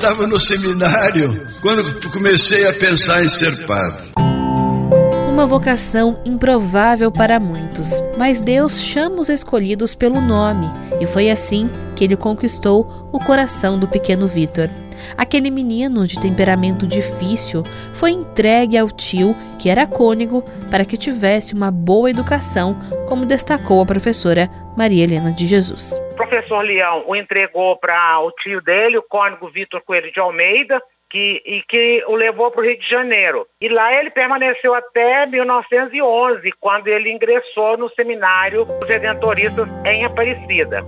Estava no seminário quando comecei a pensar em ser padre. Uma vocação improvável para muitos, mas Deus chama os escolhidos pelo nome, e foi assim que ele conquistou o coração do pequeno Vitor. Aquele menino de temperamento difícil foi entregue ao tio, que era cônego, para que tivesse uma boa educação, como destacou a professora Maria Helena de Jesus. Professor Leão o entregou para o tio dele, o cônego Vitor Coelho de Almeida, que, e que o levou para o Rio de Janeiro. E lá ele permaneceu até 1911, quando ele ingressou no seminário dos Redentoristas em Aparecida.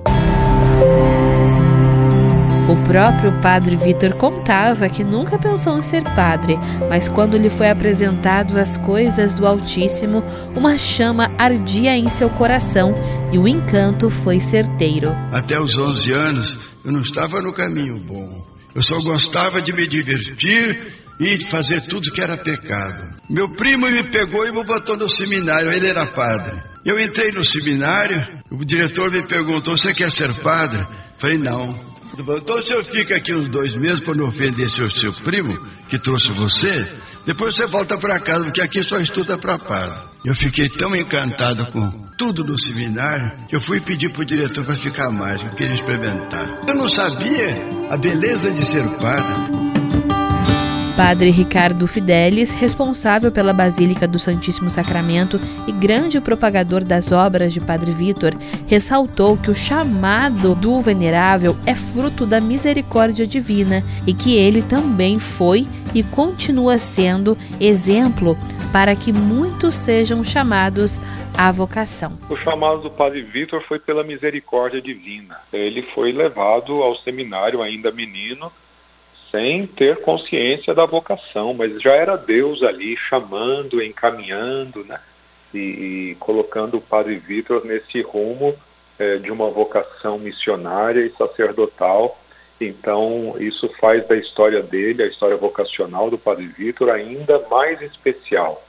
O próprio padre Vitor contava que nunca pensou em ser padre, mas quando lhe foi apresentado as coisas do Altíssimo, uma chama ardia em seu coração e o encanto foi certeiro. Até os 11 anos eu não estava no caminho bom. Eu só gostava de me divertir e fazer tudo que era pecado. Meu primo me pegou e me botou no seminário, ele era padre. Eu entrei no seminário, o diretor me perguntou: Você quer ser padre? Falei: Não. Então o senhor fica aqui uns dois meses para não ofender seu, seu primo, que trouxe você, depois você volta para casa, porque aqui só estuda para padre. Eu fiquei tão encantado com tudo no seminário que eu fui pedir para o diretor para ficar mais, eu queria experimentar. Eu não sabia a beleza de ser padre. Padre Ricardo Fidelis, responsável pela Basílica do Santíssimo Sacramento e grande propagador das obras de Padre Vitor, ressaltou que o chamado do Venerável é fruto da misericórdia divina e que ele também foi e continua sendo exemplo para que muitos sejam chamados à vocação. O chamado do Padre Vitor foi pela misericórdia divina. Ele foi levado ao seminário ainda menino sem ter consciência da vocação, mas já era Deus ali chamando, encaminhando, né? E, e colocando o Padre Vitor nesse rumo é, de uma vocação missionária e sacerdotal. Então, isso faz da história dele, a história vocacional do Padre Vitor, ainda mais especial,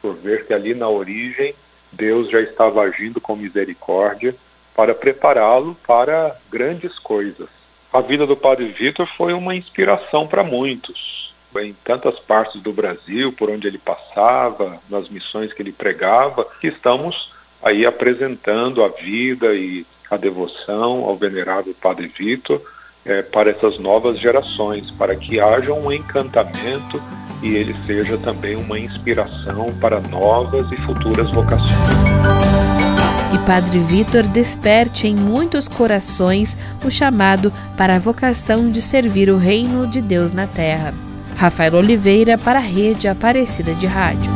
por ver que ali na origem Deus já estava agindo com misericórdia para prepará-lo para grandes coisas a vida do Padre Vitor foi uma inspiração para muitos. Em tantas partes do Brasil, por onde ele passava, nas missões que ele pregava, estamos aí apresentando a vida e a devoção ao venerável Padre Vitor é, para essas novas gerações, para que haja um encantamento e ele seja também uma inspiração para novas e futuras vocações Padre Vitor desperte em muitos corações o chamado para a vocação de servir o reino de Deus na terra. Rafael Oliveira para a Rede Aparecida de Rádio.